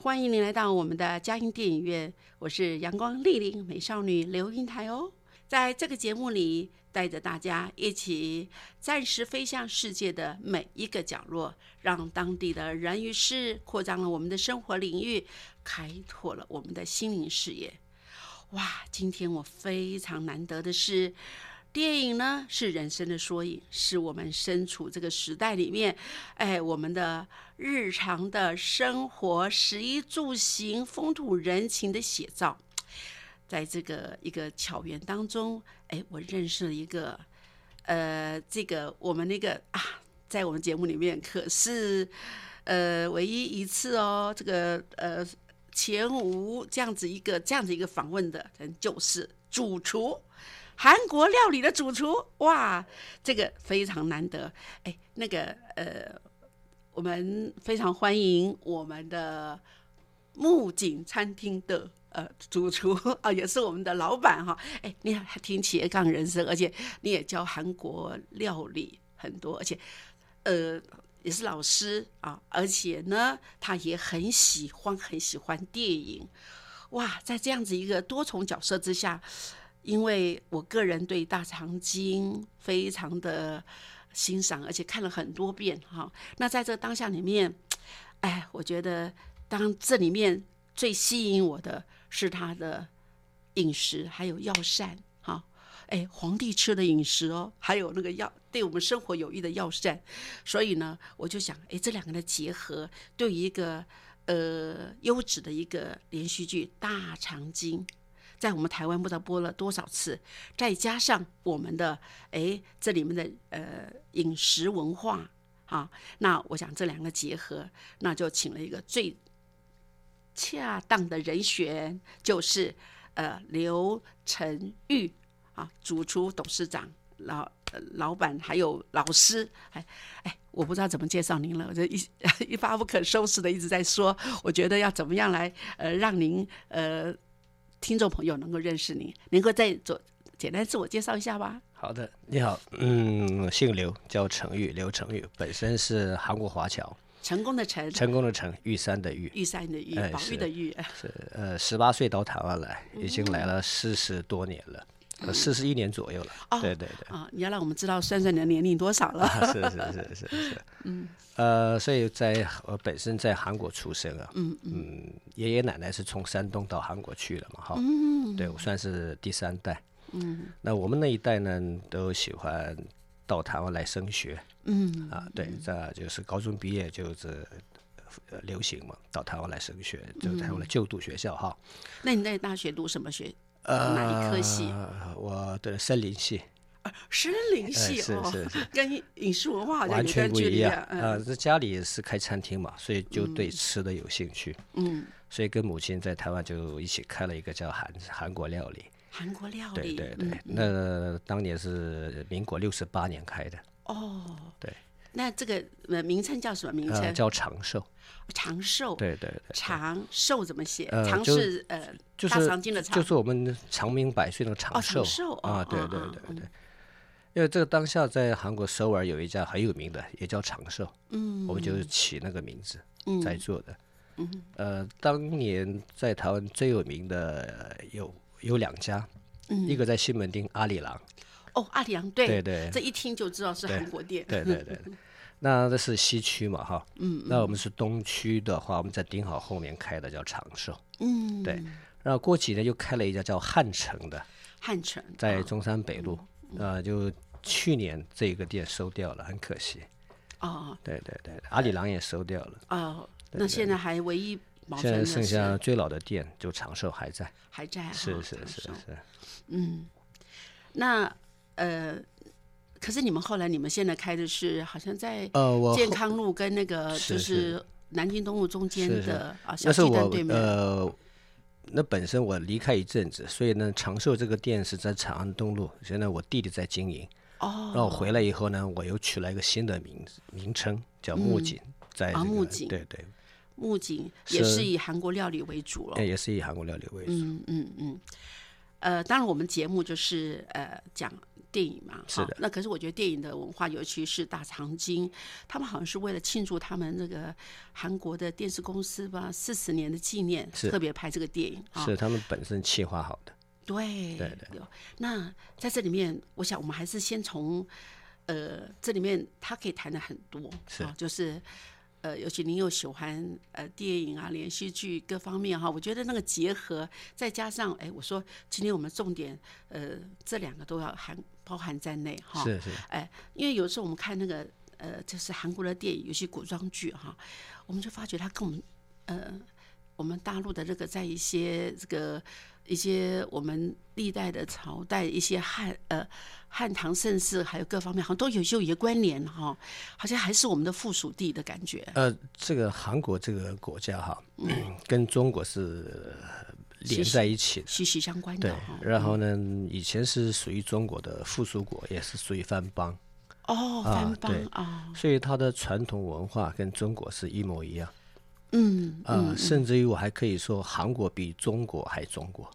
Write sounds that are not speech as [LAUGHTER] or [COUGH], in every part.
欢迎您来到我们的嘉音电影院，我是阳光丽丽美少女刘英台哦。在这个节目里，带着大家一起暂时飞向世界的每一个角落，让当地的人与事扩张了我们的生活领域，开拓了我们的心灵视野。哇，今天我非常难得的是。电影呢是人生的缩影，是我们身处这个时代里面，哎，我们的日常的生活、食衣住行、风土人情的写照。在这个一个巧缘当中，哎，我认识了一个，呃，这个我们那个啊，在我们节目里面可是呃唯一一次哦，这个呃前无这样子一个这样子一个访问的人，就是主厨。韩国料理的主厨，哇，这个非常难得。哎，那个呃，我们非常欢迎我们的木槿餐厅的呃主厨 [LAUGHS] 啊，也是我们的老板哈。哎，你还挺企业杠人生，而且你也教韩国料理很多，而且呃也是老师啊，而且呢，他也很喜欢很喜欢电影。哇，在这样子一个多重角色之下。因为我个人对大长今非常的欣赏，而且看了很多遍哈。那在这当下里面，哎，我觉得当这里面最吸引我的是他的饮食，还有药膳哈。哎，皇帝吃的饮食哦，还有那个药对我们生活有益的药膳。所以呢，我就想，哎，这两个的结合，对于一个呃优质的一个连续剧《大长今》。在我们台湾不知道播了多少次，再加上我们的哎这里面的呃饮食文化啊，那我想这两个结合，那就请了一个最恰当的人选，就是呃刘成玉啊，主厨、董事长、老老板还有老师，哎哎，我不知道怎么介绍您了，我这一 [LAUGHS] 一发不可收拾的一直在说，我觉得要怎么样来呃让您呃。听众朋友能够认识你，能够再做简单自我介绍一下吧。好的，你好，嗯，姓刘，叫程玉，刘程玉，本身是韩国华侨，成功的成，成功的成，玉山的玉，玉山的玉，宝玉的玉，是呃，十八岁到台湾来，已经来了四十多年了。四十一年左右了，对对对啊！你要让我们知道算算你的年龄多少了？是是是是是，嗯呃，所以在我本身在韩国出生啊，嗯嗯，爷爷奶奶是从山东到韩国去了嘛，哈，嗯，对我算是第三代，嗯，那我们那一代呢，都喜欢到台湾来升学，嗯啊，对，这就是高中毕业就是流行嘛，到台湾来升学，就台湾来就读学校哈。那你在大学读什么学？呃，哪一科系？我的森林系。啊，森林系哦，是是是，跟饮食文化好像完全不一样。啊，这家里是开餐厅嘛，所以就对吃的有兴趣。嗯，所以跟母亲在台湾就一起开了一个叫韩韩国料理。韩国料理，对对对。那当年是民国六十八年开的。哦，对。那这个呃名称叫什么名称？叫长寿。长寿。对对对。长寿怎么写？长是呃，大长今的长。就是我们长命百岁那个长寿。长寿啊，对对对对。因为这个当下在韩国首尔有一家很有名的，也叫长寿。嗯。我们就起那个名字在做的。嗯。呃，当年在台湾最有名的有有两家，一个在西门町阿里郎。哦，阿里郎对对对，这一听就知道是韩国店。对对对，那这是西区嘛哈，嗯，那我们是东区的话，我们在顶好后面开的叫长寿，嗯，对，然然后过几年又开了一家叫汉城的，汉城在中山北路，呃，就去年这个店收掉了，很可惜。哦。对对对，阿里郎也收掉了，哦，那现在还唯一现在剩下最老的店就长寿还在。还在啊是是是是，嗯，那呃，可是你们后来你们现在开的是好像在呃，我健康路跟那个就是是南京东路中间的啊小那是我鸡蛋对面。呃，那本身我离开一阵子，所以呢，长寿这个店是在长安东路，现在我弟弟在经营。哦，然后回来以后呢，我又取了一个新的名字名称，叫木槿，在这个啊木槿对对，木槿也是是以韩国料理为主了哎。也是以韩国料理为主。嗯嗯嗯，呃，当然我们节目就是呃讲电影嘛，是的那可是我觉得电影的文化，尤其是大长今，他们好像是为了庆祝他们那个韩国的电视公司吧四十年的纪念，是特别拍这个电影啊。是他们本身企划好的。对对对那在这里面，我想我们还是先从呃这里面他可以谈的很多是啊，就是。呃，尤其您又喜欢呃电影啊、连续剧各方面哈，我觉得那个结合，再加上哎，我说今天我们重点呃这两个都要含包含在内哈。是是，哎，因为有时候我们看那个呃，就是韩国的电影，有些古装剧哈，我们就发觉它跟我们呃，我们大陆的这个在一些这个一些我们历代的朝代一些汉呃汉唐盛世，还有各方面，好像都有些有一些关联哈，好像还是我们的附属地的感觉。呃，这个韩国这个国家哈，跟中国是连在一起的。息息相关的对。，然后呢，以前是属于中国的附属国，也是属于藩邦，哦，啊藩邦对啊，所以它的传统文化跟中国是一模一样。嗯，啊、甚至于我还可以说，韩国比中国还中国。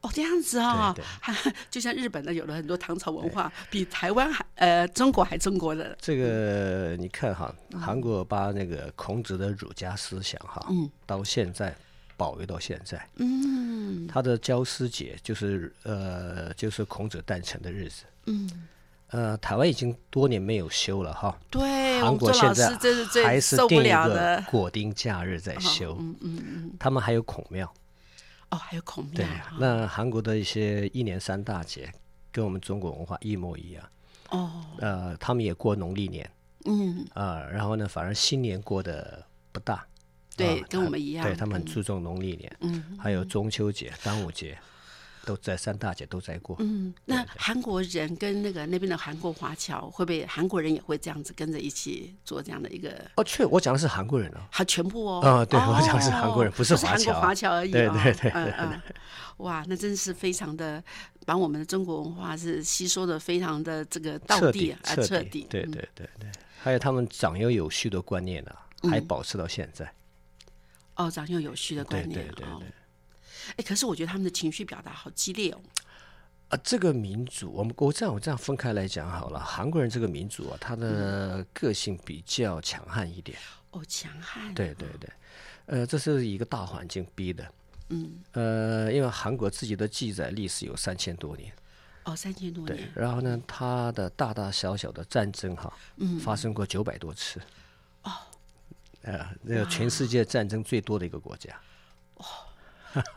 哦，这样子啊、对 [LAUGHS] 就像日本的有了很多唐朝文化，比台湾还呃中国还中国的。这个你看哈，韩国把那个孔子的儒家思想哈，嗯到现在保留到现在。嗯他的教师节就是呃，就是孔子诞辰的日子。嗯，呃，台湾已经多年没有休了哈，对，韩国现在还是定一个了的。国定假日在休。嗯嗯嗯，他们还有孔庙，哦，还有孔庙，对那韩国的一些一年三大节跟我们中国文化一模一样。哦，呃，他们也过农历年嗯，啊、然后呢，反而新年过得不大。对，啊跟我们一样。对他们很注重农历年，嗯还有中秋节、端午节，都在三大节都在过。嗯，那韩国人跟那个那边的韩国华侨，会不会韩国人也会这样子跟着一起做这样的一个？哦，确，我讲的是韩国人哦。还全部哦。啊对我讲的是韩国人不是是韩国华侨华侨而已、哦。对对对嗯嗯。哇，那真是非常的把我们的中国文化是吸收的非常的这个到彻底地啊，彻彻底。对嗯对对对，还有他们长幼有序的观念啊，还保持到现在。哦，长幼有序的对观念哦对对对。哎，可是我觉得他们的情绪表达好激烈哦。啊，这个民族，我们我这样我这样分开来讲好了。韩国人这个民族啊，他的个性比较强悍一点。哦，强悍。对对对，呃，这是一个大环境逼的。嗯，呃，因为韩国自己的记载历史有三千多年，哦，三千多对年，。然后呢，他的大大小小的战争哈，嗯发生过九百多次。哦，呃，那个全世界战争最多的一个国家。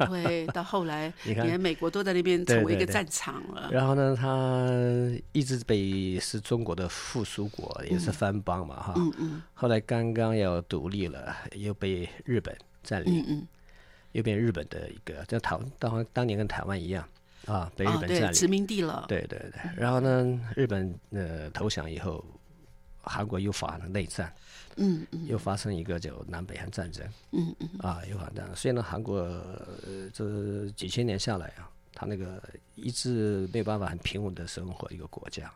对，到后来 [LAUGHS] 你看连美国都在那边成为一个战场了。然后呢，他一直被是中国的附属国，也是藩邦嘛哈。嗯嗯后来刚刚要独立了，又被日本占领，嗯嗯。又变日本的一个，像台当当年跟台湾一样啊，被日本占领。殖民地了。对对对，然后呢，日本呃投降以后，韩国又发生内战，嗯嗯又发生一个叫南北韩战争嗯嗯。啊，又发生这样。所以呢，韩国呃这几千年下来啊，他那个一直没有办法很平稳的生活一个国家，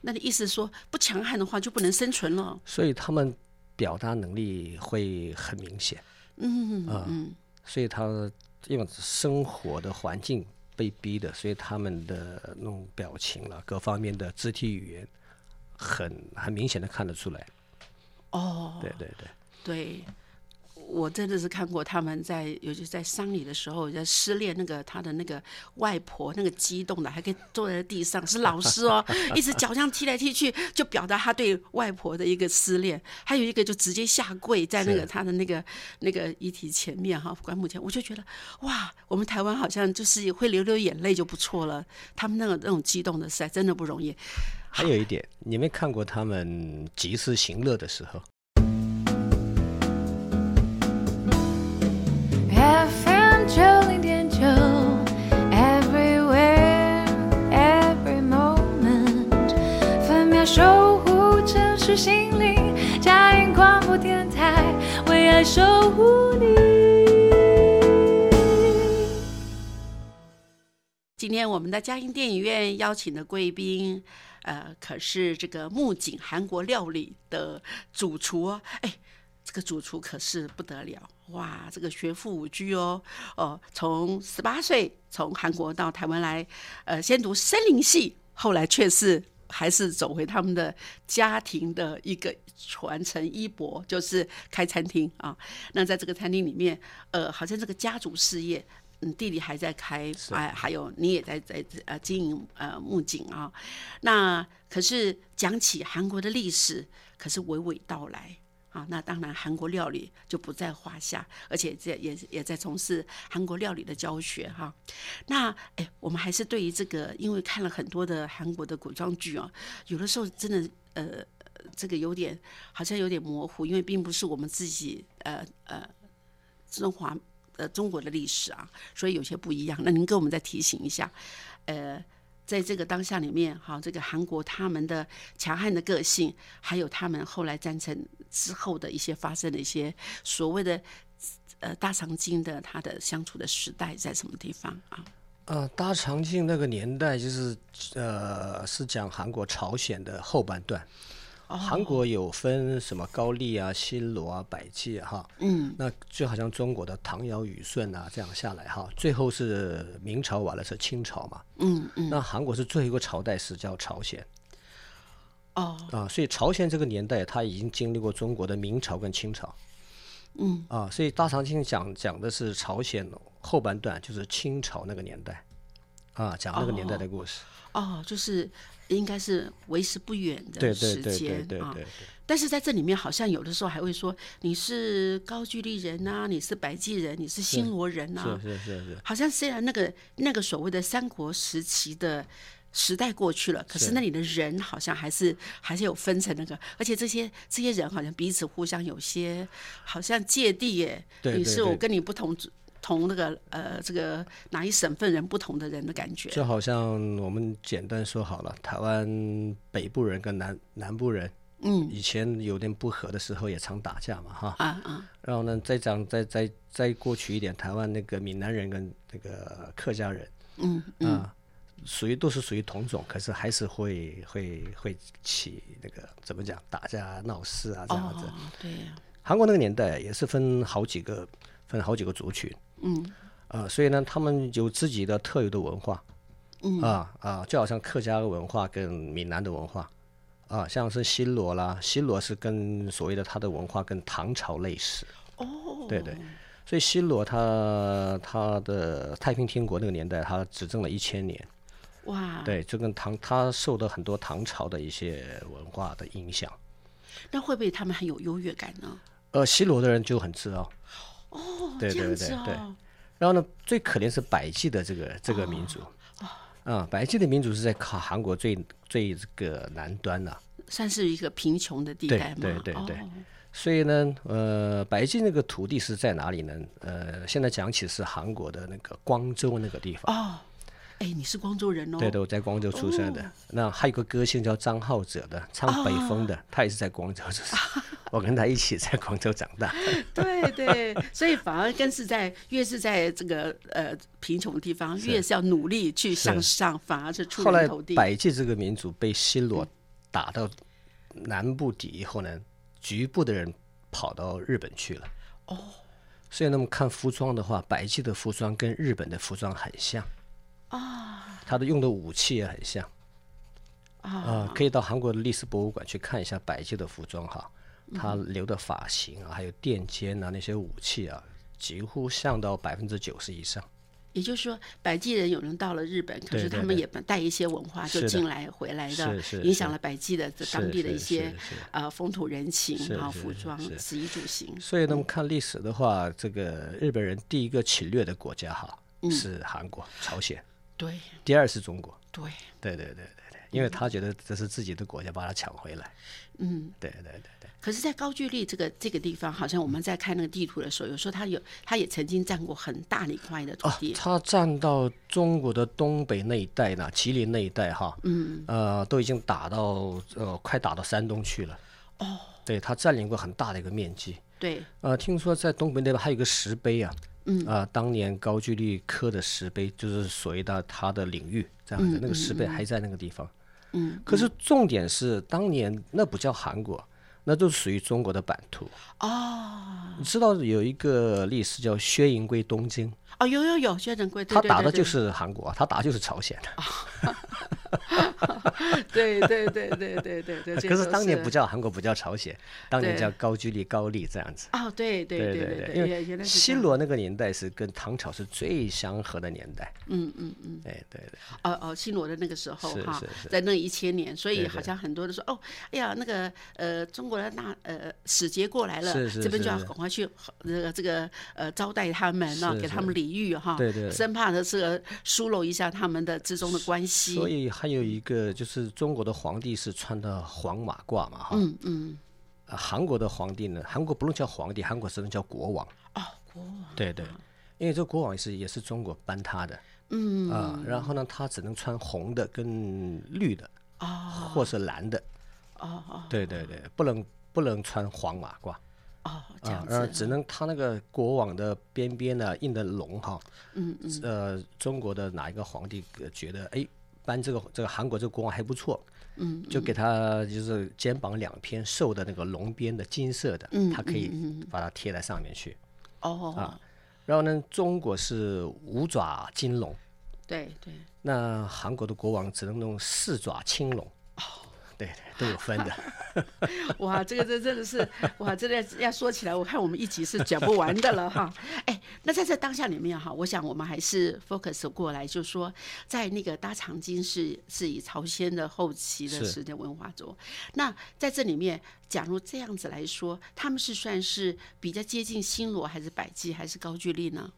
那你意思说不强悍的话就不能生存了？所以他们表达能力会很明显，嗯啊嗯所以他因为生活的环境被逼的，所以他们的那种表情了，各方面的肢体语言很很明显的看得出来。哦，对对对。对，我真的是看过他们在，尤其在丧礼的时候，在失恋那个他的那个外婆那个激动的，还可以坐在地上，是老师哦，一直脚这样踢来踢去，就表达他对外婆的一个思念。还有一个就直接下跪在那个他的那个那个遗体前面哈，棺木前，我就觉得哇，我们台湾好像就是会流流眼泪就不错了。他们那个那种激动的实在真的不容易。还有一点，你没看过他们及时行乐的时候。FM 九零点九，Everywhere Every Moment，分秒守护城市心灵，嘉音广播电台为爱守护你。今天我们的嘉音电影院邀请的贵宾，呃，可是这个木槿韩国料理的主厨哦，哎。这个主厨可是不得了哇！这个学富五居哦哦，从十八岁从韩国到台湾来，呃，先读森林系，后来却是还是走回他们的家庭的一个传承衣钵，就是开餐厅啊。那在这个餐厅里面，呃，好像这个家族事业，嗯，弟弟还在开，哎，还有你也在在呃经营呃木槿啊。那可是讲起韩国的历史，可是娓娓道来。啊，那当然韩国料理就不在话下，而且这也也在从事韩国料理的教学哈。那哎，我们还是对于这个，因为看了很多的韩国的古装剧啊，有的时候真的呃，这个有点好像有点模糊，因为并不是我们自己呃呃中华呃中国的历史啊，所以有些不一样。那您给我们再提醒一下，呃。在这个当下里面，哈，这个韩国他们的强悍的个性，还有他们后来战争之后的一些发生的一些所谓的呃大长今的他的相处的时代在什么地方啊？呃，大长今那个年代就是呃是讲韩国朝鲜的后半段。韩国有分什么高丽啊、新罗啊、百济哈，嗯，那就好像中国的唐尧虞舜啊这样下来哈，最后是明朝完了是清朝嘛，嗯嗯，那韩国是最后一个朝代是叫朝鲜，哦，啊，所以朝鲜这个年代他已经经历过中国的明朝跟清朝，嗯，啊，所以大长今讲讲的是朝鲜后半段，就是清朝那个年代，啊，讲那个年代的故事，哦，就是。应该是为时不远的时间啊，但是在这里面好像有的时候还会说你是高句丽人呐，你是百济人，你是新罗人呐，是是是是。好像虽然那个那个所谓的三国时期的时代过去了，可是那里的人好像还是还是有分成那个，而且这些这些人好像彼此互相有些好像芥蒂耶，你是我跟你不同。同那个呃，这个哪一省份人不同的人的感觉，就好像我们简单说好了，台湾北部人跟南南部人，嗯，以前有点不和的时候也常打架嘛，哈，啊啊，然后呢，再讲再再再过去一点，台湾那个闽南人跟那个客家人，嗯啊，属于都是属于同种，可是还是会会会起那个怎么讲打架闹事啊这样子，对，韩国那个年代也是分好几个分好几个族群。嗯，呃，所以呢，他们有自己的特有的文化，嗯。啊啊，就好像客家的文化跟闽南的文化，啊，像是新罗啦，新罗是跟所谓的他的文化跟唐朝类似，哦，对对，所以新罗他他的太平天国那个年代，他执政了一千年，哇，对，就跟唐他受到很多唐朝的一些文化的影响，那会不会他们很有优越感呢？呃，西罗的人就很自傲。哦，对对对对，然后呢，最可怜是百济的这个这个民族，啊，百济的民族是在靠韩国最最这个南端的，算是一个贫穷的地带嘛。对对对对，所以呢，呃，白金那个土地是在哪里呢？呃，现在讲起是韩国的那个光州那个地方。哦。哎，你是光州人哦？对的，我在光州出生的。那还有个歌星叫张浩哲的，唱北风的，他也是在光州出生。[LAUGHS] 我跟他一起在广州长大。对对，所以反而更是在越是在这个呃贫穷的地方，越是要努力去向上，反而是出人头地。百济这个民族被新罗打到南部底以后呢，局部的人跑到日本去了。哦，所以那么看服装的话，百济的服装跟日本的服装很像。啊，他的用的武器也很像，啊，可以到韩国的历史博物馆去看一下百济的服装哈。他留的发型啊，还有垫肩啊，那些武器啊，几乎像到百分之九十以上。也就是说，百济人有人到了日本，可是他们对。也带一些文化就进来回来的影响了百济的这当地的一些是是。呃风土人情啊、服装、是食衣住行。所以，那么看历史的话，这个日本人第一个侵略的国家哈是韩国、朝鲜，对第二是中国。对，对对对对对，因为他觉得这是自己的国家，把它抢回来。嗯。对对对对，可是，在高句丽这个这个地方，好像我们在看那个地图的时候，有时候他有，他也曾经占过很大的一块的土啊地。，他占到中国的东北那一带呢，吉林那一带哈，嗯，呃，都已经打到呃，快打到山东去了。哦，对他占领过很大的一个面积。对，呃，听说在东北那边还有个石碑啊，嗯，啊、当年高句丽刻的石碑，就是所谓的他的领域这样子，那个石碑还在那个地方。嗯，可是重点是当年那不叫韩国，那都是属于中国的版图。哦。你知道有一个历史叫薛营归东京，哦，有有有，薛仁贵，他打的就是韩国，他打的就是朝鲜。[LAUGHS] [LAUGHS] [LAUGHS] 对对对对对对对。[LAUGHS] 可是当年不叫韩国，不叫朝鲜，当年叫高句丽、高丽这样子。哦，对对对对对，因原原来为是新罗那个年代是跟唐朝是最相合的年代。嗯嗯嗯。哎，对对。哦哦，新罗的那个时候哈在那一千年，所以好像很多人说哦，哎呀，那个呃，中国的那呃使节过来了，这边就要赶快去这个这个呃招待他们啊，是给他们礼遇哈，对对生怕的是疏漏一下他们的之中的关系。所以还有一个就是中国的皇帝是穿的黄马褂嘛，哈。嗯韩国的皇帝呢，韩国不能叫皇帝，韩国只能叫国王。哦，国王对对，因为这个国王也是也是中国颁他的。嗯啊，然后呢，他只能穿红的跟绿的，哦或是蓝的。哦哦对对对，不能不能穿黄马褂。哦，这样，子，只能他那个国王的边边呢印的龙哈，嗯嗯，呃，中国的哪一个皇帝呃觉得哎颁这个这个韩国这个国王还不错，嗯，就给他就是肩膀两片瘦的那个龙边的金色的，嗯他可以把它贴在上面去。哦，然后呢，中国是五爪金龙，对对，那韩国的国王只能用四爪青龙。哦，对对，都有分的。[LAUGHS] 哇，这个这真的是哇，真的要说起来，我看我们一集是讲不完的了哈。哎，那在这当下里面哈，我想我们还是 focus 过来，就是说，在那个大长今是是以朝鲜的后期的时间文化中，那在这里面，假如这样子来说，他们是算是比较接近新罗，还是百济，还是高句丽呢？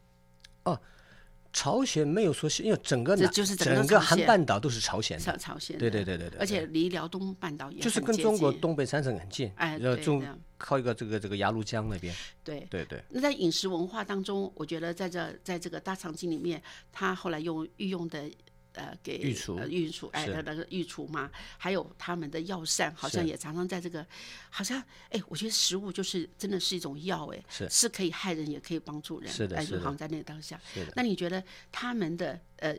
朝鲜没有说是因为整个整个韩半岛都是朝鲜的朝，朝鲜的，对对对对对而且离辽东半岛也就是跟中国东北三省很近，哎对这样靠一个这个这个鸭绿江那边，对对对，那在饮食文化当中，我觉得在这在这个大长今里面，他后来用御用的呃给御厨呃御厨哎那个御厨嘛，还有他们的药膳，好像也常常在这个，好像哎，我觉得食物就是真的是一种药哎，是是可以害人也可以帮助人，哎，是的哎就好像在那个当下是。那你觉得他们的呃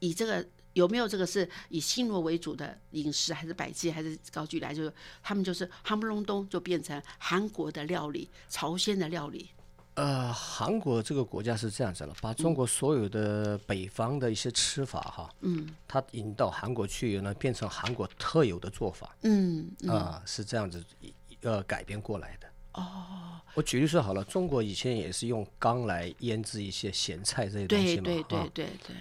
以这个？有没有这个是以新罗为主的饮食，还是百济，还是高句来？就是他们就是哈姆隆东就变成韩国的料理、朝鲜的料理。呃，韩国这个国家是这样子了，把中国所有的北方的一些吃法哈，嗯，它引到韩国去以后呢，变成韩国特有的做法，嗯，啊、是这样子呃改编过来的。哦，我举例说好了，中国以前也是用缸来腌制一些咸菜这些东西嘛，对对对对对，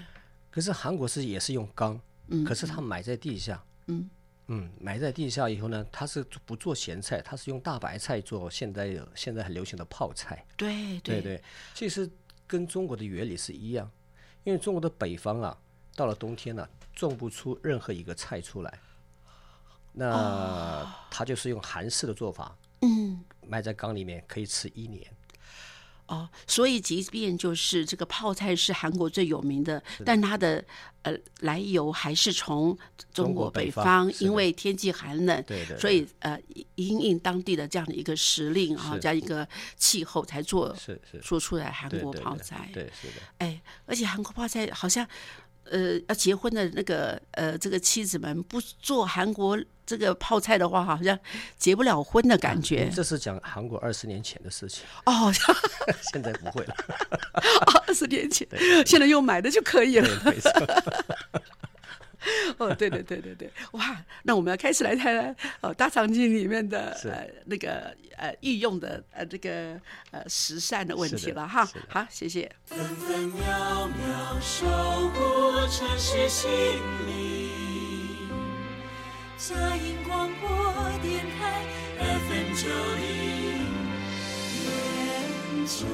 可是韩国是也是用缸，嗯可是它埋在地下，嗯嗯，埋在地下以后呢，它是不做咸菜，它是用大白菜做现在现在很流行的泡菜。对对对，其实跟中国的原理是一样，因为中国的北方啊，到了冬天呢、种不出任何一个菜出来，那它就是用韩式的做法，嗯，埋在缸里面可以吃一年。哦，所以即便就是这个泡菜是韩国最有名的，但它的呃来由还是从中中国北方因为天气寒冷，对对所以呃因应当地的这样的一个时令啊，是这样一个气候才做是是，做出来韩国对对对泡菜。对是的。哎，而且韩国泡菜好像，呃，要结婚的那个呃，这个妻子们不做韩国这个泡菜的话，好像结不了婚的感觉。这是讲韩国二十年前的事情，哦，[LAUGHS] [LAUGHS] 现在不会了。二十年前，现在用买的就可以了。没错。[LAUGHS] 哦，对对对对对，哇，那我们要开始来谈谈哦，大长今里面的呃那个呃御用的呃这个呃时善的问题了哈。好，谢谢。分分秒秒守护城市心灵。佳音广播电台 FM 九零点九。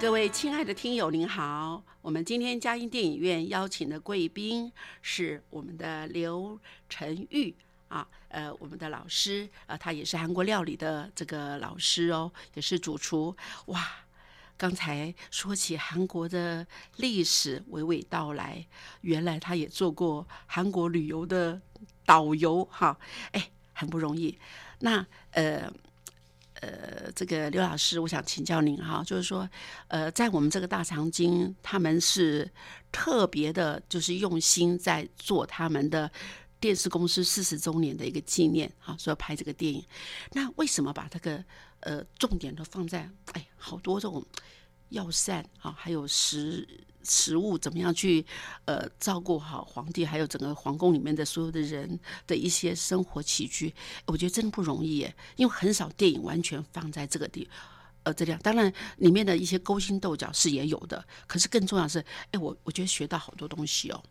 各位亲爱的听友，您好！我们今天嘉音电影院邀请的贵宾是我们的刘晨玉啊，呃，我们的老师，呃，他也是韩国料理的这个老师哦，也是主厨。哇，刚才说起韩国的历史，娓娓道来，原来他也做过韩国旅游的导游哈，哎，很不容易。那呃。呃，这个刘老师，我想请教您哈，就是说，呃，在我们这个大长今，他们是特别的，就是用心在做他们的电视公司四十周年的一个纪念啊，所以拍这个电影。那为什么把这个呃重点都放在哎好多这种药膳啊，还有食食物怎么样去呃照顾好皇帝，还有整个皇宫里面的所有的人的一些生活起居，我觉得真的不容易耶，因为很少电影完全放在这个地。呃，这样当然里面的一些勾心斗角是也有的，可是更重要的是，哎，我我觉得学到好多东西哦。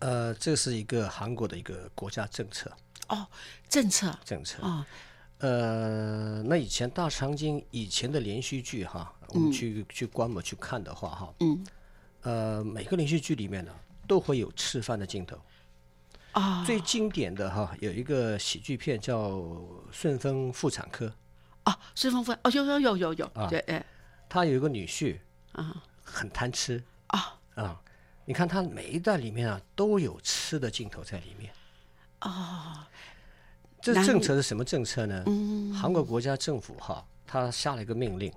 呃，这是一个韩国的一个国家政策哦，政策政策。哦，呃，那以前大长今以前的连续剧哈，我们去、去观摩去看的话哈，嗯，呃，每个连续剧里面呢都会有吃饭的镜头。啊、最经典的哈有一个喜剧片叫《顺风妇产科》，啊，顺风妇哦，有有有有有，啊。对，哎，他有一个女婿啊。很贪吃啊。啊，你看他每一段里面啊都有吃的镜头在里面。哦，这政策是什么政策呢？嗯。韩国国家政府哈，他下了一个命令，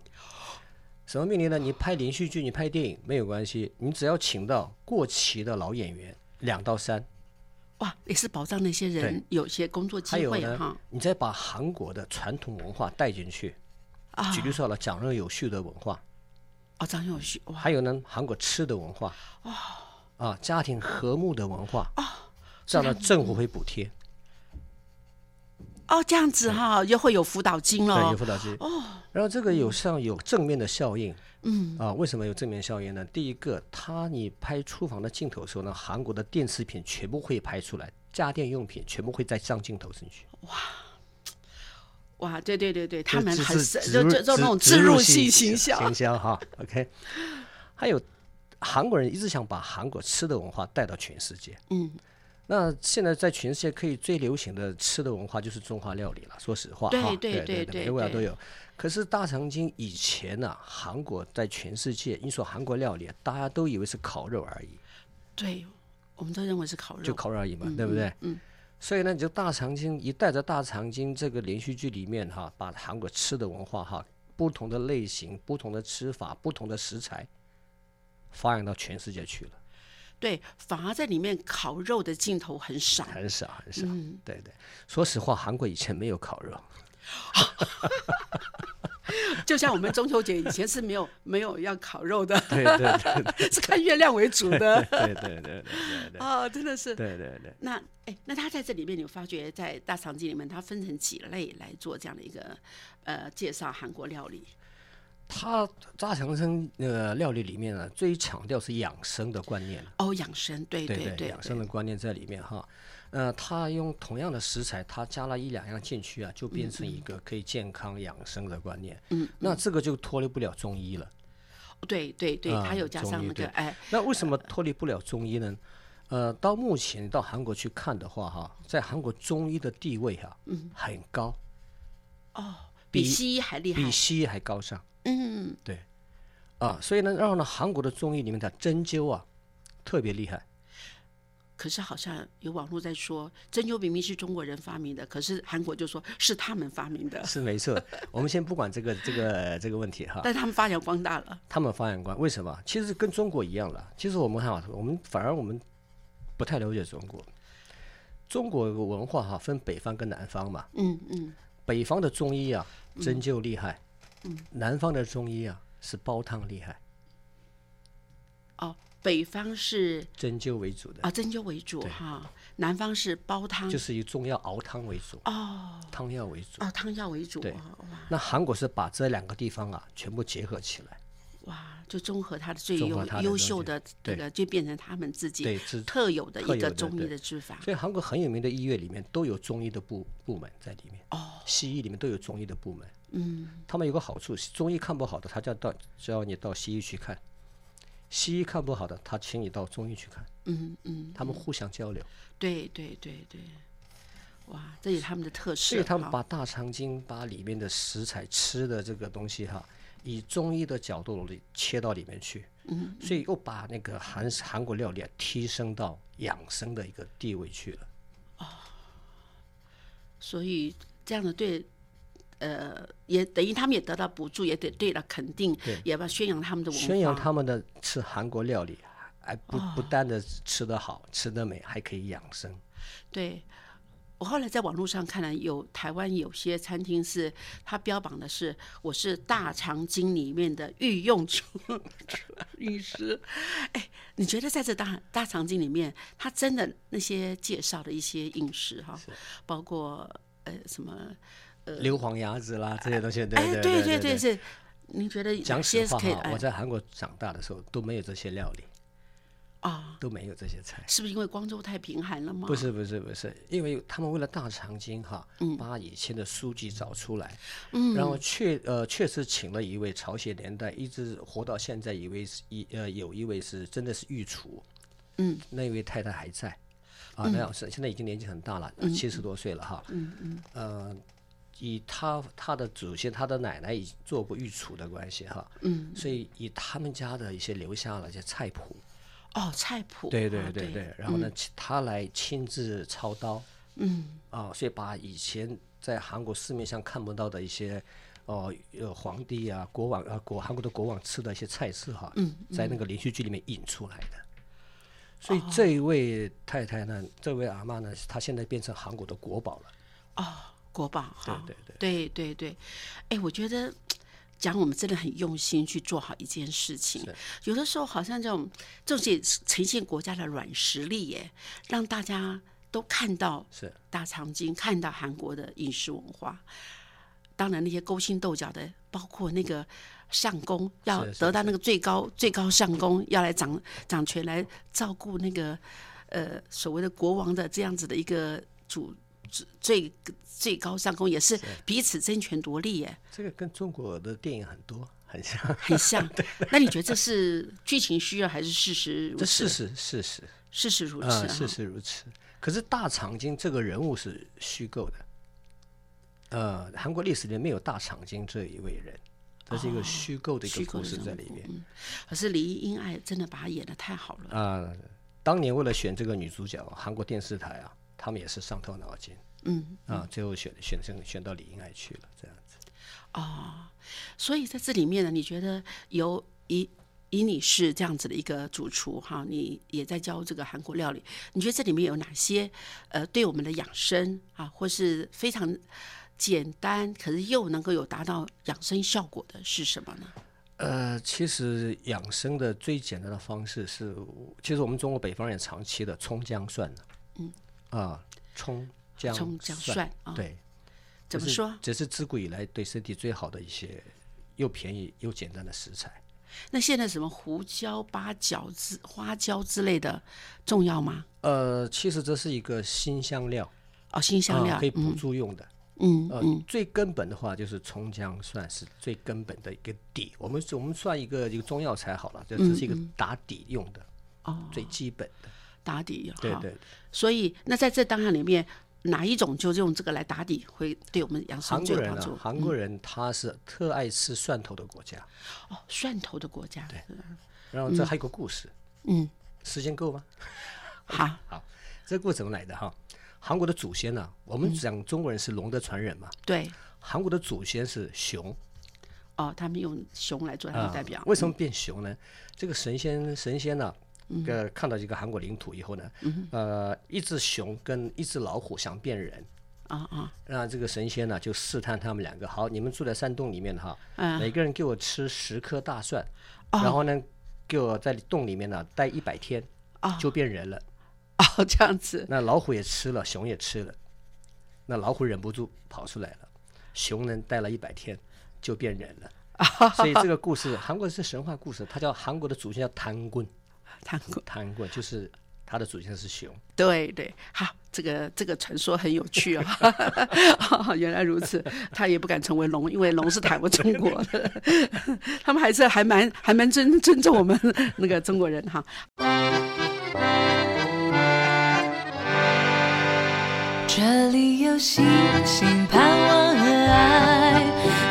什么命令呢？你拍连续剧，你拍电影没有关系，你只要请到过期的老演员两到三，哇，也是保障那些人有些工作机还有会哈。呢，，你再把韩国的传统文化带进去，啊，举例说了讲认有序的文化，哦，张有序，哇，还有呢韩国吃的文化，啊，家庭和睦的文化，这样呢政府会补贴，哦，这样子哈，又会有辅导金对，了有，辅导金。哦，然后这个有像有正面的效应，嗯。啊，为什么有正面效应呢？第一个，它你拍厨房的镜头的时候呢，韩国的电视品全部会拍出来，家电用品全部会再上镜头进去，哇。哇，对对对对，他们这很就就就那种植植入性性行销。行销哈，OK。还有韩国人一直想把韩国吃的文化带到全世界，嗯，那现在在全世界可以最流行的吃的文化就是中华料理了。说实话，对哈对对对对对每个国家都有。可是大长今以前呢、韩国在全世界，你说韩国料理，大家都以为是烤肉而已，对，我们都认为是烤肉，就烤肉而已嘛，对不对？嗯，所以呢，你就大长今一带着大长今这个连续剧里面哈，把韩国吃的文化哈，不同的类型、不同的吃法、不同的食材，发扬到全世界去了。对，反而在里面烤肉的镜头很少，很少很少。嗯对对，说实话，韩国以前没有烤肉，[LAUGHS] 就像我们中秋节以前是没有没有要烤肉的，对对对 [LAUGHS] 是看月亮为主的。对对对对对对哦，真的是。对对对。那哎，那他在这里面，你有发觉在大场景里面，它分成几类来做这样的一个呃介绍韩国料理？他扎强生呃料理里面呢，最强调是养生的观念，哦，养生，对对对，养生的观念在里面哈。呃，他用同样的食材，他加了一两样进去啊，就变成一个可以健康养生的观念。嗯，那这个就脱离不了中医了。对对对，他有加上那个哎，那为什么脱离不了中医呢？呃，到目前到韩国去看的话，哈，在韩国中医的地位哈，嗯，很高，哦，比比西医还厉害比。西医还高尚。嗯，对，啊，所以呢，然后呢韩国的中医里面的针灸啊，特别厉害。可是好像有网络在说，针灸明明是中国人发明的，可是韩国就说是他们发明的，是没错。我们先不管这个这个这个问题哈，但他们发扬光大了。他们发扬光为什么？其实跟中国一样了。其实我们哈，我们反而我们不太了解中国。中国文化哈，分北方跟南方嘛。嗯嗯，北方的中医啊，针灸厉害。嗯。南方的中医啊，是煲汤厉害。哦，北方是针灸为主的，啊针灸为主哈，南方是煲汤，就是以中药熬汤为主，哦。汤药为主。哦汤药为主，对。那韩国是把这两个地方啊全部结合起来，哇，就综合他的最优优秀的这个，就变成他们自己特有的一个中医的治法。所以韩国很有名的医院里面都有中医的部部门在里面。哦，西医里面都有中医的部门。嗯，他们有个好处，中医看不好的，他就要到叫你到西医去看；西医看不好的，他请你到中医去看。嗯嗯，他们互相交流，对对对对，哇，这也是他们的特色。所以他们把大肠经把里面的食材吃的这个东西哈，以中医的角度里切到里面去。嗯，所以又把那个韩韩国料理啊提升到养生的一个地位去了。哦所以这样的对，呃，也等于他们也得到补助，也得对了肯定，也把宣扬他们的文化，宣扬他们的吃韩国料理，还不不单的吃得好、吃得美，还可以养生。对。我后来在网络上看了，有台湾有些餐厅是它标榜的是我是大肠经里面的御用厨医 [LAUGHS] 师。哎，你觉得在这大大肠经里面，它真的那些介绍的一些饮食哈，包括呃什么呃硫磺鸭子啦，这些东西，对哎，对对对对，是。您觉得哪讲些实话哈，我在韩国长大的时候都没有这些料理，啊？都没有这些菜。是不是因为光州太贫寒了吗？不，是不是不是，因为他们为了大长今哈，嗯。把以前的书籍找出来，嗯，然后确呃确实请了一位朝鲜年代一直活到现在一位是一呃有一位是真的是御厨，嗯，那位太太还在，啊，那老师现在已经年纪很大了，七十多岁了哈，嗯嗯，呃，以他他的祖先他的奶奶已经做过御厨的关系哈，嗯，所以以他们家的一些留下了一些菜谱，哦，菜谱，对啊对对。对对，然后呢，其他来亲自操刀，嗯，啊，所以把以前在韩国市面上看不到的一些，哦，呃，皇帝啊、国王啊、国韩国的国王吃的一些菜式哈，嗯，在那个连续剧里面引出来的。所以这一位太太呢，这位阿妈呢，她现在变成韩国的国宝了。哦，国宝哈，对。对对对，哎，我觉得讲我们真的很用心去做好一件事情，有的时候好像这种这是呈现国家的软实力耶，让大家都看到是。大长今，看到韩国的饮食文化。当然，那些勾心斗角的，包括那个相公要得到那个最高最高相公，要来掌掌权来照顾那个呃所谓的国王的这样子的一个主最最最高上公，也是彼此争权夺利耶，这个跟中国的电影很多很像，[LAUGHS] 很像。那你觉得这是剧情需要还是事实如这？事实事实事实如此啊，哈事实如此。可是大长今这个人物是虚构的，呃，韩国历史里面没有大长今这一位人，这是一个虚构的一个故事在里面。可是李英爱真的把她演的太好了。啊、当年为了选这个女主角，韩国电视台啊，他们也是伤透脑筋嗯，啊，最后选选成选到李英爱去了，这样子。哦，所以在这里面呢，你觉得有以以你是这样子的一个主厨哈，你也在教这个韩国料理，你觉得这里面有哪些呃对我们的养生啊，或是非常简单，可是又能够有达到养生效果的是什么呢？呃，其实养生的最简单的方式是，其实我们中国北方人长期的葱姜蒜嗯，啊，葱姜葱姜蒜啊对，怎么说？这是自古以来对身体最好的一些又便宜又简单的食材。那现在什么胡椒、八角之花椒之类的重要吗？呃，其实这是一个新香料，哦，新香料，啊可以补助用的。嗯呃，最根本的话就是葱姜蒜是最根本的一个底。我们我们算一个一个中药材好了，这只是一个打底用的，哦，最基本的。打底哈。对对，所以那在这当下里面，哪一种就用这个来打底，会对我们养生最有帮助？，韩国人他是特爱吃蒜头的国家。哦，蒜头的国家，对，然后这还有个故事，嗯，时间够吗？好，[LAUGHS] 好。这个故事怎么来的哈？韩国的祖先呢、我们讲中国人是龙的传人嘛，对，韩国的祖先是熊。哦，他们用熊来做他们啊代表，为什么变熊呢？这个神仙神仙呢、嗯呃，看到这个韩国领土以后呢，呃，一只熊跟一只老虎想变人，啊啊，那这个神仙呢就试探他们两个，好，你们住在山洞里面哈，嗯每个人给我吃十颗大蒜，哦然后呢，给我在洞里面呢待一百天，哦就变人了。哦，这样子，那老虎也吃了，熊也吃了，那老虎忍不住跑出来了，熊呢待了一百天就变人了。[LAUGHS] 所以这个故事，韩国是神话故事，它叫韩国的祖先叫贪棍，[LAUGHS] 谈过，贪过就是它的祖先是熊。对对，好，这个这个传说很有趣哦。哦 [LAUGHS] 原来如此，他也不敢成为龙，因为龙是台湾中国的，[LAUGHS] 他们还是还蛮还蛮尊尊重我们那个中国人哈。这里有星星、盼望和爱，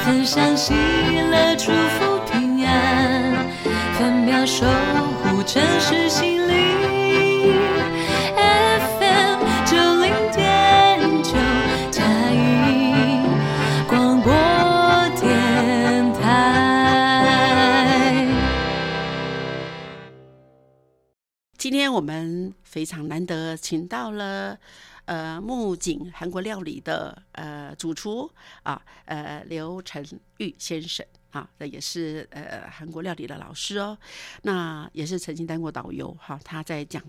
分享喜乐、祝福、平安，分秒守城市心灵。FM 九零点九，佳音广播电台。今天我们非常难得请到了呃木槿韩国料理的呃主厨啊呃刘成玉先生啊，这也是呃韩国料理的老师哦，那也是曾经当过导游哈、他在讲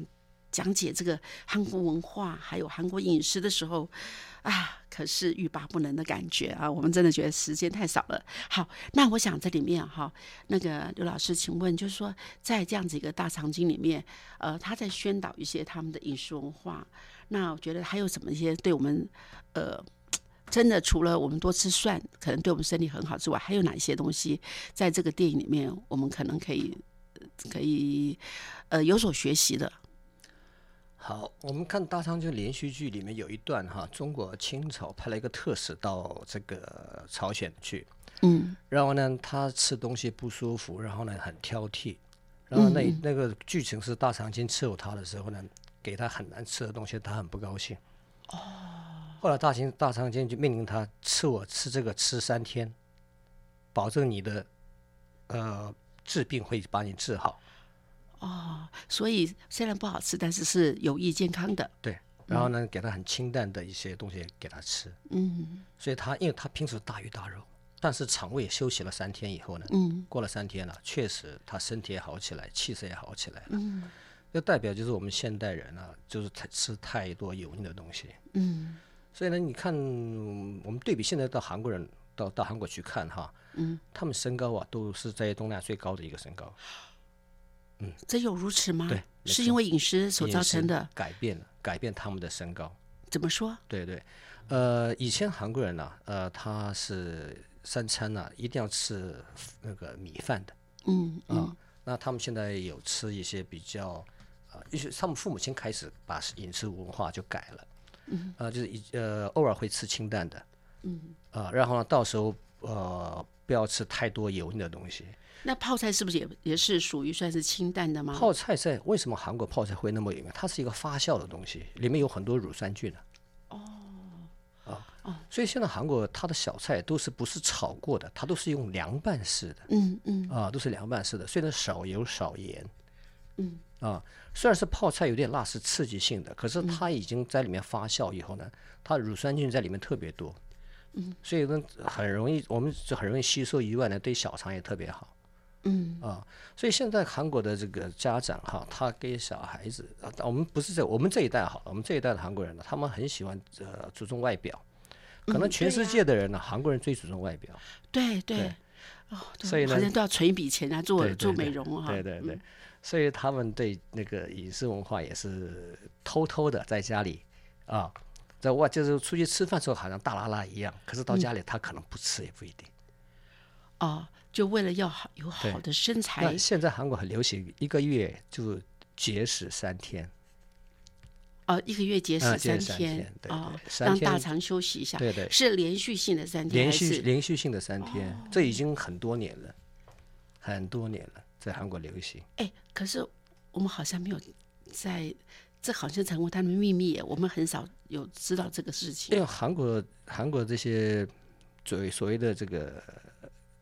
讲解这个韩国文化还有韩国饮食的时候。啊，可是欲罢不能的感觉啊！我们真的觉得时间太少了。好，那我想这里面哈，那个刘老师，请问，就是说，在这样子一个大场景里面，呃，他在宣导一些他们的饮食文化。那我觉得还有什么一些对我们，呃，真的除了我们多吃蒜，可能对我们身体很好之外，还有哪一些东西在这个电影里面，我们可能可以可以呃有所学习的？好，我们看大长今连续剧里面有一段哈，中国清朝派了一个特使到这个朝鲜去，嗯然后呢，他吃东西不舒服，然后呢很挑剔，然后那、嗯那个剧情是大长今伺候他的时候呢，给他很难吃的东西，他很不高兴。哦。后来大清大长今就命令他吃我吃这个吃三天，保证你的呃治病会把你治好。哦，所以虽然不好吃，但是是有益健康的。对，然后呢，给他很清淡的一些东西给他吃。嗯所以他因为他平时大鱼大肉，但是肠胃休息了三天以后呢，嗯过了三天了，确实他身体也好起来，气色也好起来了。嗯这代表就是我们现代人啊，就是太吃太多油腻的东西。嗯所以呢，你看我们对比现在到韩国人到到韩国去看哈，嗯，他们身高啊都是在东南亚最高的一个身高，嗯真有如此吗？对是因为饮食所造成的。改变，改变他们的身高。怎么说？对对，呃，以前韩国人呢、呃，他是三餐呢、一定要吃那个米饭的嗯啊、嗯那他们现在有吃一些比较，呃，一些他们父母亲开始把饮食文化就改了，嗯，呃，就是一呃偶尔会吃清淡的，嗯，啊、然后呢，到时候呃不要吃太多油腻的东西。那泡菜是不是也也是属于算是清淡的吗？泡菜在为什么韩国泡菜会那么有名？它是一个发酵的东西，里面有很多乳酸菌的。哦。啊。哦所以现在韩国它的小菜都是不是炒过的，它都是用凉拌式的嗯嗯啊，都是凉拌式的，所以呢少油少盐。嗯。啊，虽然是泡菜有点辣，是刺激性的，可是它已经在里面发酵以后呢，它乳酸菌在里面特别多。嗯。所以呢，很容易，我们就很容易吸收以外呢，对小肠也特别好。嗯啊，所以现在韩国的这个家长哈，他给小孩子啊，我们不是这我们这一代好了，我们这一代的韩国人呢，他们很喜欢呃注重外表，可能全世界的人呢，韩国人最注重外表，对对对哦，对所以呢好像都要存一笔钱来做做对对对美容哈。对对对嗯，所以他们对那个饮食文化也是偷偷的在家里啊，在外就是出去吃饭的时候好像大拉拉一样，可是到家里他可能不吃也不一定。哦，就为了要好有好的身材那现在韩国很流行，一个月就节食三天。哦，一个月节食三天天对让大肠休息一下。对对是连续性的三天连？续连续性的三天，这已经很多年了，很多年了，在韩国流行。哎，可是我们好像没有在，这好像成为他们秘密耶，我们很少有知道这个事情。因情。为韩国韩国这些所谓所谓的这个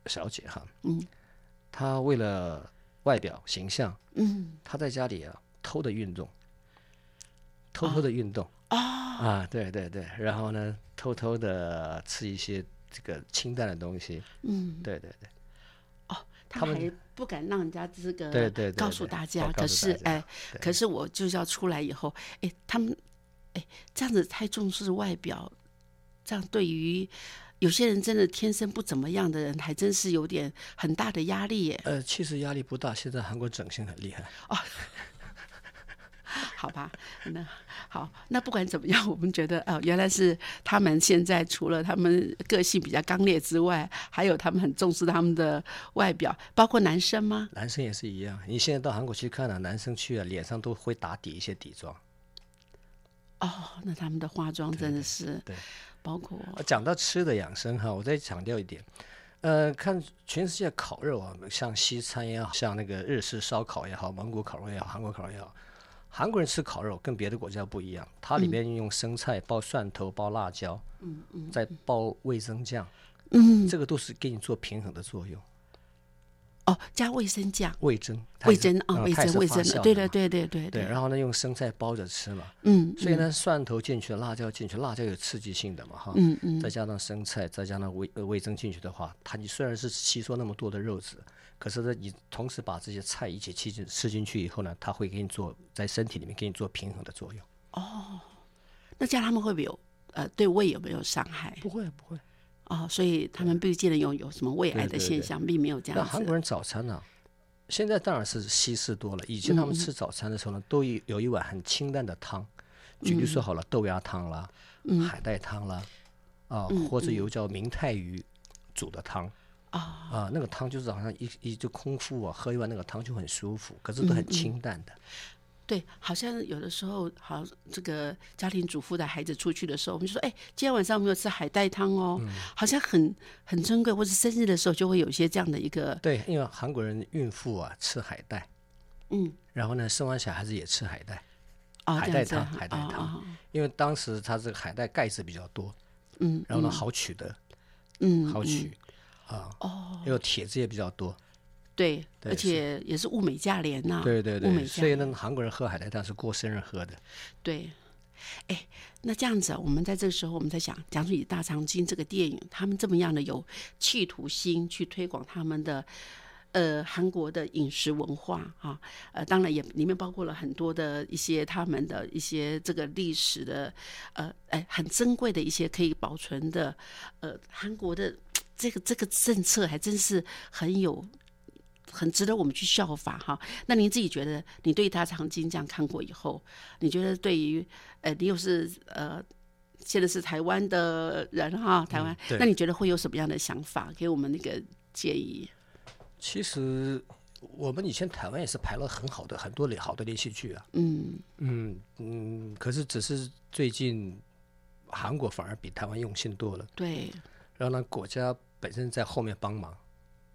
小姐哈，嗯，她为了外表形象，嗯。她在家里啊偷的运动，偷偷的运动。哦，啊，对对对，然后呢，偷偷的吃一些这个清淡的东西，嗯，对对对，他还不敢让人家这个对对对告诉大家，可是哎，可是我就是要出来以后，哎，他们哎这样子太重视外表，这样对于有些人真的天生不怎么样的人，还真是有点很大的压力耶。呃，其实压力不大，现在韩国整形很厉害。好吧，那好，那不管怎么样，我们觉得哦，原来是他们现在除了他们个性比较刚烈之外，还有他们很重视他们的外表，包括男生吗？男生也是一样，你现在到韩国去看啊，男生去啊，脸上都会打底一些底妆。哦，那他们的化妆真的是，对包括呃讲到吃的养生哈，我再强调一点，呃，看全世界烤肉啊，像西餐也好，像那个日式烧烤也好，蒙古烤肉也好，韩国烤肉也好，韩国人吃烤肉跟别的国家不一样，它里面用生菜包蒜头包辣椒，嗯嗯，再包味增酱，嗯，这个都是给你做平衡的作用。哦，加味增酱、味增，味也是增啊，味增、嗯它也是味增的，发酵嘛对对对对对对，然后呢，用生菜包着吃嘛，嗯，所以呢，蒜头进去，辣椒进去，辣椒有刺激性的嘛，哈，嗯嗯。再加上生菜，再加上味呃味增进去的话，它你虽然是吸收那么多的肉质，可是呢，你同时把这些菜一起吃进吃进去以后呢，它会给你做在身体里面给你做平衡的作用。哦那这样他们会不会有呃对胃有没有伤害？不会不会，哦，所以他们不见得有有什么胃癌的现象，并没有这样子。那韩国人早餐呢、现在当然是西式多了。以前他们吃早餐的时候呢，都有有一碗很清淡的汤，举例说好了，豆芽汤啦，海带汤啦，啊，或者有叫明太鱼煮的汤。啊那个汤就是好像一一就空腹啊，喝一碗那个汤就很舒服，可是都很清淡的。对，好像有的时候，好这个家庭主妇的孩子出去的时候，我们就说，哎，今天晚上我们有吃海带汤哦，好像很很珍贵，或者生日的时候就会有一些这样的一个，对，因为韩国人孕妇啊吃海带，嗯，然后呢生完小孩子也吃海带，哦，海带汤海带哦汤哦。因为当时它这个海带钙质比较多，嗯，然后呢好取得，嗯，好取啊，哦，因为铁质也比较多。对，而且也是物美价廉呐、对对对，物美价廉，所以呢，韩国人喝海带汤是过生日喝的。对。哎，那这样子啊，我们在这个时候，我们在想，讲起《大长今》这个电影，他们这么样的有企图心去推广他们的呃韩国的饮食文化啊，呃，当然也里面包括了很多的一些他们的一些这个历史的呃哎很珍贵的一些可以保存的呃韩国的这个这个政策还真是很有。很值得我们去效法哈。那您自己觉得，你对大长今这样看过以后，你觉得对于呃，你又是呃，现在是台湾的人哈，台湾，对。那你觉得会有什么样的想法？给我们那个建议？其实我们以前台湾也是排了很好的很多好的连续剧啊。嗯。嗯嗯，可是只是最近韩国反而比台湾用心多了，对，然后呢，国家本身在后面帮忙。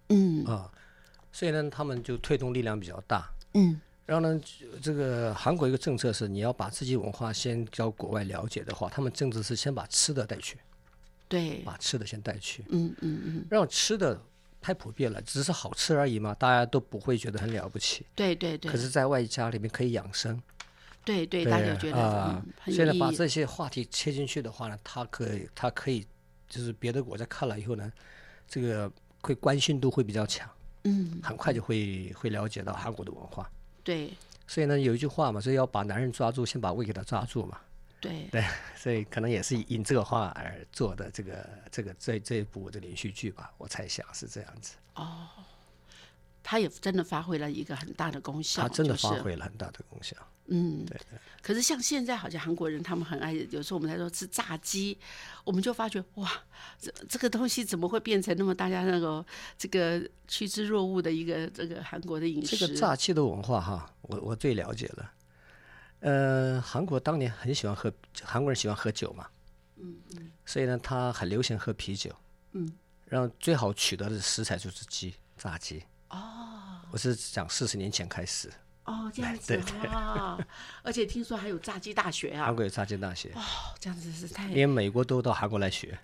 嗯。啊，所以呢，他们就推动力量比较大。嗯然后呢，这个韩国一个政策是，你要把自己文化先交国外了解的话，他们政策是先把吃的带去，对，把吃的先带去。嗯嗯嗯，让吃的太普遍了，只是好吃而已嘛，大家都不会觉得很了不起。对对对，可是，在外家里面可以养生，对对，大家觉得啊现在。把这些话题切进去的话呢，他可以，他可以，就是别的国家看了以后呢，这个会关心度会比较强，嗯，很快就会会了解到韩国的文化。对所以呢，有一句话嘛，所以要把男人抓住，先把胃给他抓住嘛。对对，所以可能也是因这个话而做的这个这个这这一部的连续剧吧，我猜想是这样子。哦他也真的发挥了一个很大的功效，他真的发挥了很大的功效。嗯，对对。可是像现在好像韩国人他们很爱，有时候我们在说吃炸鸡，我们就发觉哇，这这个东西怎么会变成那么大家那个这个趋之若鹜的一个这个韩国的饮食？这个炸鸡的文化哈，我我最了解了。呃，韩国当年很喜欢喝，韩国人喜欢喝酒嘛，嗯嗯，所以呢，他很流行喝啤酒，嗯，然后最好取得的食材就是鸡，炸鸡。哦，我是讲四十年前开始，哦，这样子 [LAUGHS] 啊，而且听说还有炸鸡大学啊。韩，国有炸鸡大学，哦，这样子是太连美国都到韩国来学。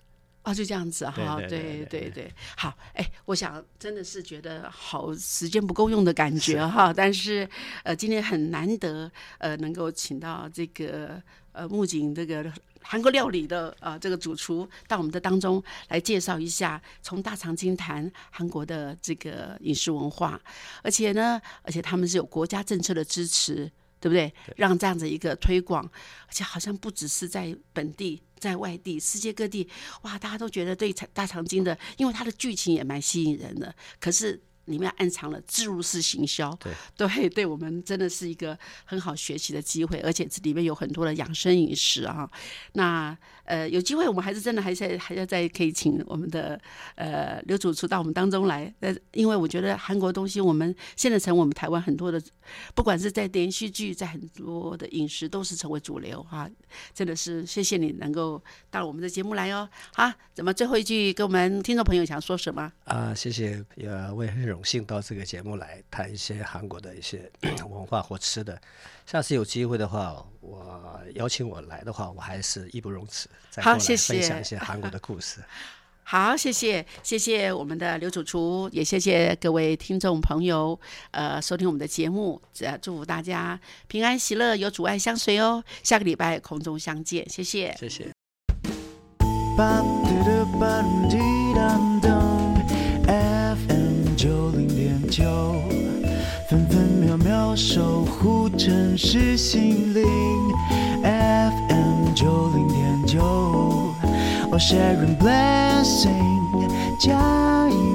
哦，就这样子哈，对对对对对对，好，哎，我想真的是觉得好时间不够用的感觉哈，但是呃，今天很难得呃，能够请到这个呃木槿这个韩国料理的呃这个主厨到我们的当中来介绍一下，从大长今谈韩国的这个饮食文化，而且呢，而且他们是有国家政策的支持。对不对？让这样子一个推广，而且好像不只是在本地，在外地，世界各地，哇，大家都觉得对大长今的，因为它的剧情也蛮吸引人的。可是。里面暗藏了自入式行销，对对，对我们真的是一个很好学习的机会，而且这里面有很多的养生饮食啊。那呃，有机会我们还是真的还是还要再可以请我们的呃刘主厨到我们当中来，呃，因为我觉得韩国东西我们现在成我们台湾很多的，不管是在连续剧，在很多的饮食都是成为主流哈。真的是谢谢你能够到我们的节目来哦。好，怎么最后一句跟我们听众朋友想说什么？啊，谢谢，呃我也很荣幸到这个节目来谈一些韩国的一些 [CLEARS THROAT] 文化或吃的。下次有机会的话，我邀请我来的话，我还是义不容辞再过来分享一些韩国的故事。[LAUGHS] 好，谢谢，谢谢我们的刘主厨，也谢谢各位听众朋友，呃，收听我们的节目，呃，祝福大家平安喜乐，有阻碍相随哦。下个礼拜空中相见，谢谢，谢谢。城市心灵。FM 九零点九，哦，Sharing Blessing，加油。